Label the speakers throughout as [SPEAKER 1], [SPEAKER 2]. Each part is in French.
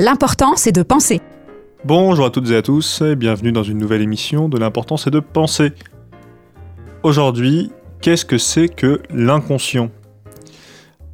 [SPEAKER 1] L'important, c'est de penser.
[SPEAKER 2] Bonjour à toutes et à tous et bienvenue dans une nouvelle émission de l'important c'est de penser. Aujourd'hui, qu'est-ce que c'est que l'inconscient?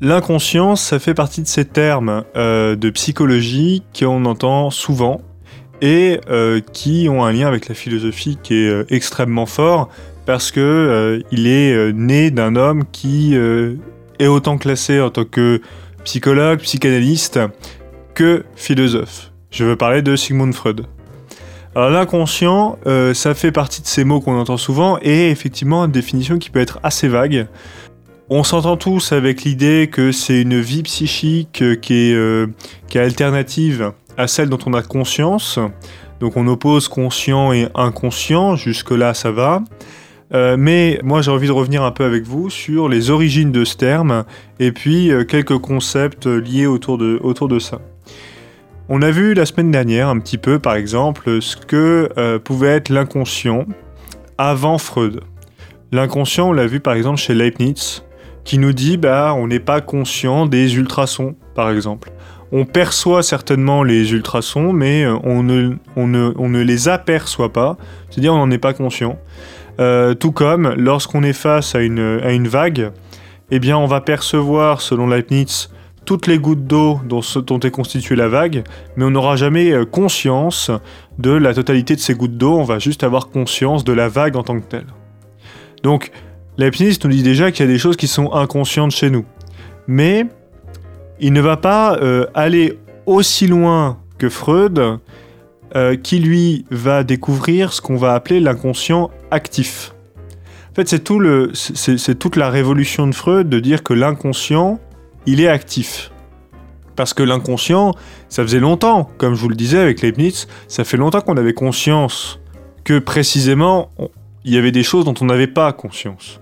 [SPEAKER 2] L'inconscient, ça fait partie de ces termes euh, de psychologie qu'on entend souvent et euh, qui ont un lien avec la philosophie qui est euh, extrêmement fort parce que il est né d'un homme qui est autant classé en tant que psychologue, psychanalyste que philosophe. Je veux parler de Sigmund Freud. Alors l'inconscient, euh, ça fait partie de ces mots qu'on entend souvent et effectivement une définition qui peut être assez vague. On s'entend tous avec l'idée que c'est une vie psychique euh, qui est, euh, qui est alternative à celle dont on a conscience. Donc on oppose conscient et inconscient, jusque-là ça va. Mais moi j'ai envie de revenir un peu avec vous sur les origines de ce terme et puis quelques concepts liés autour de, autour de ça. On a vu la semaine dernière un petit peu, par exemple, ce que euh, pouvait être l'inconscient avant Freud. L'inconscient, on l'a vu par exemple chez Leibniz, qui nous dit bah on n'est pas conscient des ultrasons, par exemple. On perçoit certainement les ultrasons, mais euh, on ne, les aperçoit pas, c'est-à-dire on n'en est pas conscient. Euh, tout comme lorsqu'on est face à une, vague, eh on va percevoir, selon Leibniz, toutes les gouttes d'eau dont, dont, est constituée la vague, mais on n'aura jamais euh, conscience de la totalité de ces gouttes d'eau, on va juste avoir conscience de la vague en tant que telle. Donc, Leibniz nous dit déjà qu'il y a des choses qui sont inconscientes chez nous. Mais il ne va pas euh, aller aussi loin que Freud, euh, qui lui va découvrir ce qu'on va appeler l'inconscient actif. En fait, c'est tout toute la révolution de Freud de dire que l'inconscient il est actif. Parce que l'inconscient, ça faisait longtemps, comme je vous le disais avec Leibniz, ça fait longtemps qu'on avait conscience que précisément, il y avait des choses dont on n'avait pas conscience.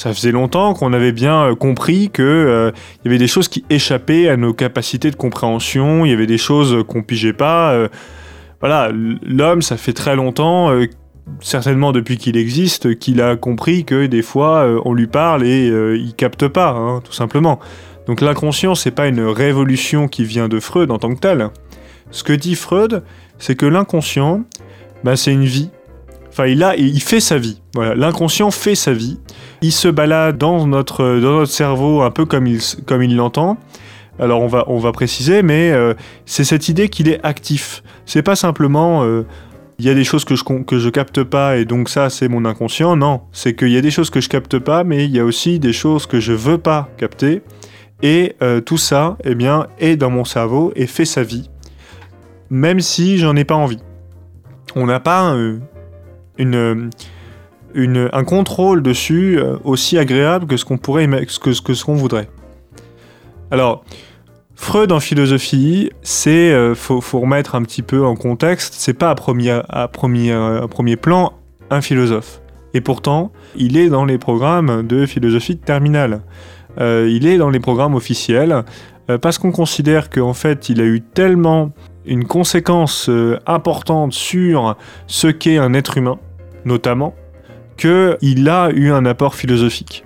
[SPEAKER 2] Ça faisait longtemps qu'on avait bien euh, compris que euh, y avait des choses qui échappaient à nos capacités de compréhension, il y avait des choses qu'on pigeait pas. Euh, voilà, l'homme, ça fait très longtemps certainement depuis qu'il existe, qu'il a compris que des fois on lui parle et il capte pas, hein, tout simplement. Donc l'inconscient, c'est pas une révolution qui vient de Freud en tant que tel. Ce que dit Freud, c'est que l'inconscient, bah, c'est une vie. Il, a, il fait sa vie. Voilà, l'inconscient fait sa vie. Il se balade dans notre, dans notre cerveau un peu comme il, comme il l'entend. Alors on va, on va préciser, mais euh, c'est cette idée qu'il est actif. C'est pas simplement euh, il y a des choses que je, que je capte pas et donc ça c'est mon inconscient. Non, c'est qu'il y a des choses que je capte pas, mais il y a aussi des choses que je veux pas capter et euh, tout ça, eh bien, est dans mon cerveau et fait sa vie, même si j'en ai pas envie. On n'a pas une, un contrôle dessus euh, aussi agréable que ce qu'on pourrait, que ce qu'on voudrait. Alors, Freud en philosophie, c'est euh, faut, remettre un petit peu en contexte. C'est pas à premier, à premier, à premier plan un philosophe. Et pourtant, il est dans les programmes de philosophie terminale. Euh, il est dans les programmes officiels euh, parce qu'on considère qu'en fait il a eu tellement une conséquence euh, importante sur ce qu'est un être humain, notamment, qu'il a eu un apport philosophique.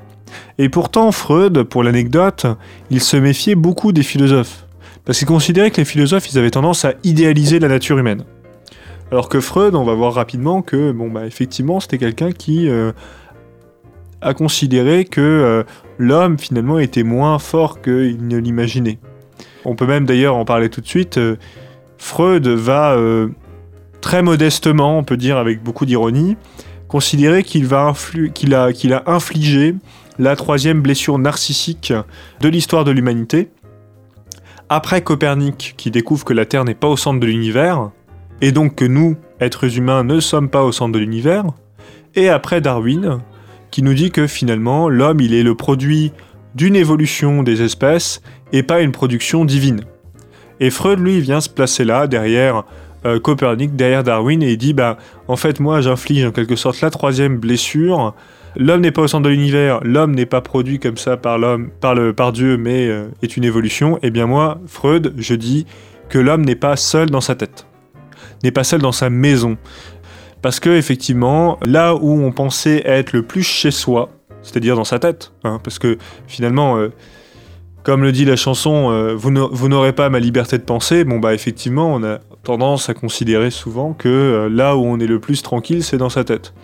[SPEAKER 2] Et pourtant, Freud, pour l'anecdote, il se méfiait beaucoup des philosophes. Parce qu'il considérait que les philosophes, ils avaient tendance à idéaliser la nature humaine. Alors que Freud, on va voir rapidement que, bon, bah, effectivement, c'était quelqu'un qui a considéré que euh, l'homme finalement était moins fort qu'il ne l'imaginait. On peut même d'ailleurs en parler tout de suite. Euh, Freud va euh, très modestement, on peut dire avec beaucoup d'ironie, considérer qu'il a, a infligé la troisième blessure narcissique de l'histoire de l'humanité. Après Copernic, qui découvre que la Terre n'est pas au centre de l'univers, et donc que nous, êtres humains, ne sommes pas au centre de l'univers, et après Darwin, qui nous dit que finalement l'homme il est le produit d'une évolution des espèces et pas une production divine. Et Freud lui vient se placer là derrière euh, Copernic, derrière Darwin et il dit bah en fait moi j'inflige en quelque sorte la troisième blessure. L'homme n'est pas au centre de l'univers, l'homme n'est pas produit comme ça par l'homme, par le par Dieu, mais euh, est une évolution. Et eh bien moi, Freud, je dis que l'homme n'est pas seul dans sa tête, n'est pas seul dans sa maison. Parce que effectivement, là où on pensait être le plus chez soi, c'est-à-dire dans sa tête, hein, parce que finalement, euh, comme le dit la chanson, vous n'aurez pas ma liberté de penser. Bon, bah effectivement, on a tendance à considérer souvent que euh, là où on est le plus tranquille, c'est dans sa tête.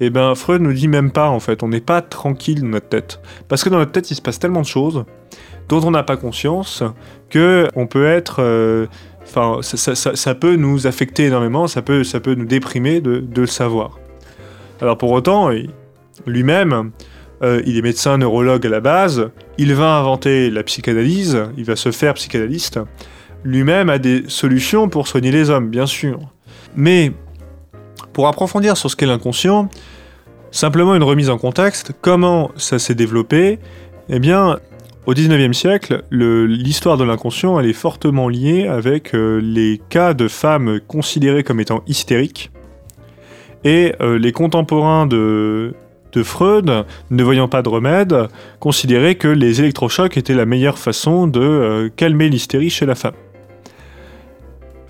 [SPEAKER 2] Et eh ben Freud nous dit même pas en fait, on n'est pas tranquille dans notre tête. Parce que dans notre tête, il se passe tellement de choses dont on n'a pas conscience que on peut être. Euh, ça, peut nous affecter énormément, ça peut, nous déprimer de, de le savoir. Alors pour autant, lui-même, euh, il est médecin neurologue à la base, il va inventer la psychanalyse, il va se faire psychanalyste. Lui-même a des solutions pour soigner les hommes, bien sûr. Mais pour approfondir sur ce qu'est l'inconscient, simplement une remise en contexte, comment ça s'est développé Eh bien, au 19e siècle, l'histoire de l'inconscient, est fortement liée avec euh, les cas de femmes considérées comme étant hystériques. Et euh, les contemporains de, Freud, ne voyant pas de remède, considérait que les électrochocs étaient la meilleure façon de euh, calmer l'hystérie chez la femme.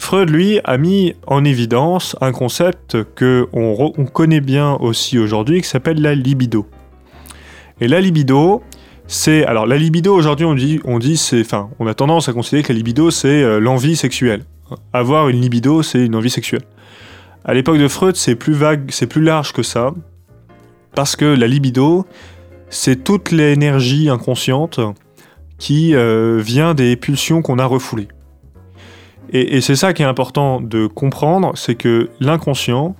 [SPEAKER 2] Freud, lui, a mis en évidence un concept que on, connaît bien aussi aujourd'hui, qui s'appelle la libido. Et la libido, c'est alors la libido aujourd'hui on dit c'est enfin on a tendance à considérer que la libido c'est euh, l'envie sexuelle. Avoir une libido c'est une envie sexuelle. À l'époque de Freud c'est plus vague, c'est plus large que ça. Parce que la libido, c'est toute l'énergie inconsciente qui euh, vient des pulsions qu'on a refoulées. Et, c'est ça qui est important de comprendre, c'est que l'inconscient,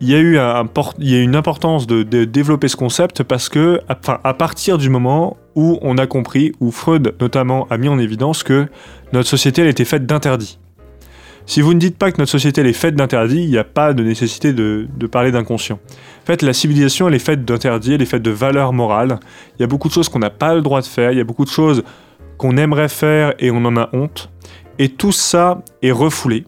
[SPEAKER 2] il y, a eu une importance de, développer ce concept parce que, à partir du moment où on a compris, où Freud notamment a mis en évidence que notre société elle était faite d'interdits. Si vous ne dites pas que notre société est faite d'interdits, il n'y a pas de nécessité de, parler d'inconscient. En fait, la civilisation, elle est faite d'interdits, elle est faite de valeurs morales. Il y a beaucoup de choses qu'on n'a pas le droit de faire, il y a beaucoup de choses qu'on aimerait faire et on en a honte. Et tout ça est refoulé.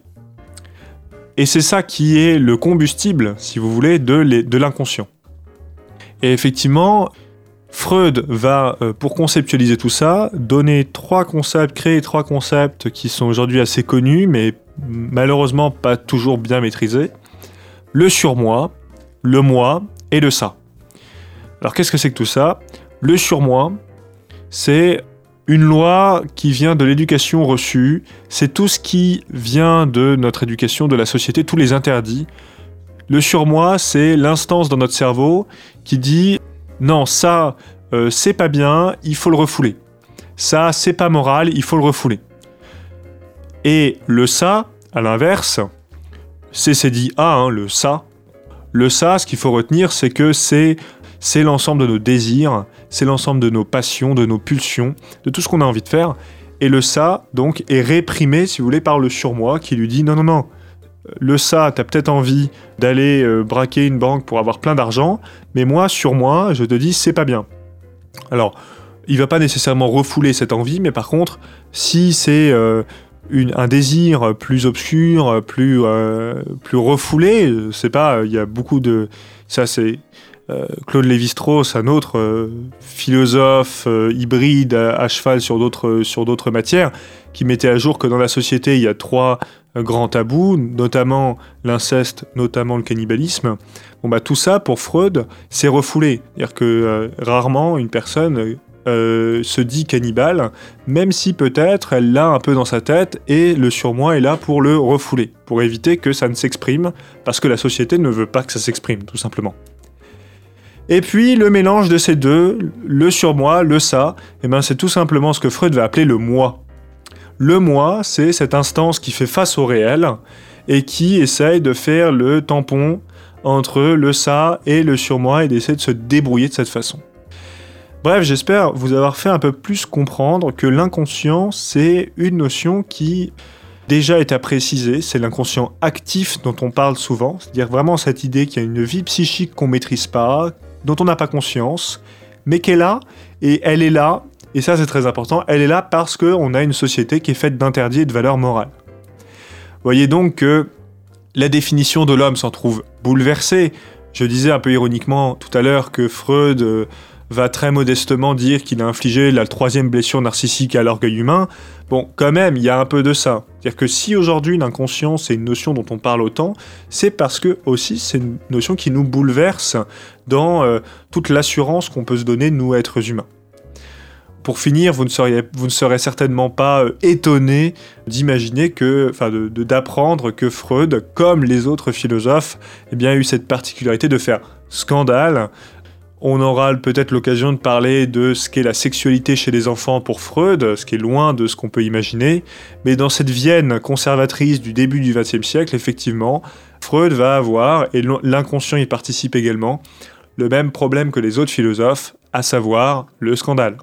[SPEAKER 2] Et c'est ça qui est le combustible, si vous voulez, de l'inconscient. Et effectivement, Freud va, euh, pour conceptualiser tout ça, donner trois concepts, créer trois concepts qui sont aujourd'hui assez connus, mais malheureusement pas toujours bien maîtrisés. Le surmoi, le moi et le ça. Alors qu'est-ce que c'est que tout ça? Le surmoi, c'est une loi qui vient de l'éducation reçue, c'est tout ce qui vient de notre éducation, de la société, tous les interdits. Le surmoi, c'est l'instance dans notre cerveau qui dit non, ça, euh, c'est pas bien, il faut le refouler. Ça, c'est pas moral, il faut le refouler. Et le ça, à l'inverse, c'est dit A, hein, le ça. Le ça, ce qu'il faut retenir, c'est que c'est c'est l'ensemble de nos désirs, c'est l'ensemble de nos passions, de nos pulsions, de tout ce qu'on a envie de faire. Et le ça, donc, est réprimé, si vous voulez, par le surmoi qui lui dit non, non, non, le ça, t'as peut-être envie d'aller euh, braquer une banque pour avoir plein d'argent, mais moi, sur moi, je te dis, c'est pas bien. Alors, il va pas nécessairement refouler cette envie, mais par contre, si c'est euh, un désir plus obscur, plus, euh, plus refoulé, c'est pas, il y a beaucoup de... Ça, c'est Claude Lévi-Strauss, un autre philosophe hybride à, cheval sur d'autres, matières, qui mettait à jour que dans la société, il y a trois grand tabou, notamment l'inceste, notamment le cannibalisme. Bon bah tout ça pour Freud, c'est refoulé. C'est-à-dire que euh, rarement une personne euh, se dit cannibale, même si peut-être elle l'a un peu dans sa tête et le surmoi est là pour le refouler, pour éviter que ça ne s'exprime, parce que la société ne veut pas que ça s'exprime, tout simplement. Et puis le mélange de ces deux, le surmoi, le ça, eh ben c'est tout simplement ce que Freud va appeler le moi. Le moi, c'est cette instance qui fait face au réel et qui essaye de faire le tampon entre le ça et le surmoi et d'essayer de se débrouiller de cette façon. Bref, j'espère vous avoir fait un peu plus comprendre que l'inconscient, c'est une notion qui déjà est à préciser, c'est l'inconscient actif dont on parle souvent, c'est-à-dire vraiment cette idée qu'il y a une vie psychique qu'on maîtrise pas, dont on n'a pas conscience, mais qu'elle a, et elle est là, et ça, c'est très important. Elle est là parce qu'on a une société qui est faite d'interdits et de valeurs morales. Voyez donc que la définition de l'homme s'en trouve bouleversée. Je disais un peu ironiquement tout à l'heure que Freud euh, va très modestement dire qu'il a infligé la troisième blessure narcissique à l'orgueil humain. Bon, quand même, il y a un peu de ça. C'est-à-dire que si aujourd'hui l'inconscient c'est une notion dont on parle autant, c'est parce que aussi c'est une notion qui nous bouleverse dans euh, toute l'assurance qu'on peut se donner nous êtres humains. Pour finir, vous ne, seriez, vous ne serez certainement pas euh, étonné d'imaginer que, enfin, d'apprendre que Freud, comme les autres philosophes, eh bien, a eu cette particularité de faire scandale. On aura peut-être l'occasion de parler de ce qu'est la sexualité chez les enfants pour Freud, ce qui est loin de ce qu'on peut imaginer. Mais dans cette Vienne conservatrice du début du XXe siècle, effectivement, Freud va avoir, et l'inconscient y participe également, le même problème que les autres philosophes, à savoir le scandale.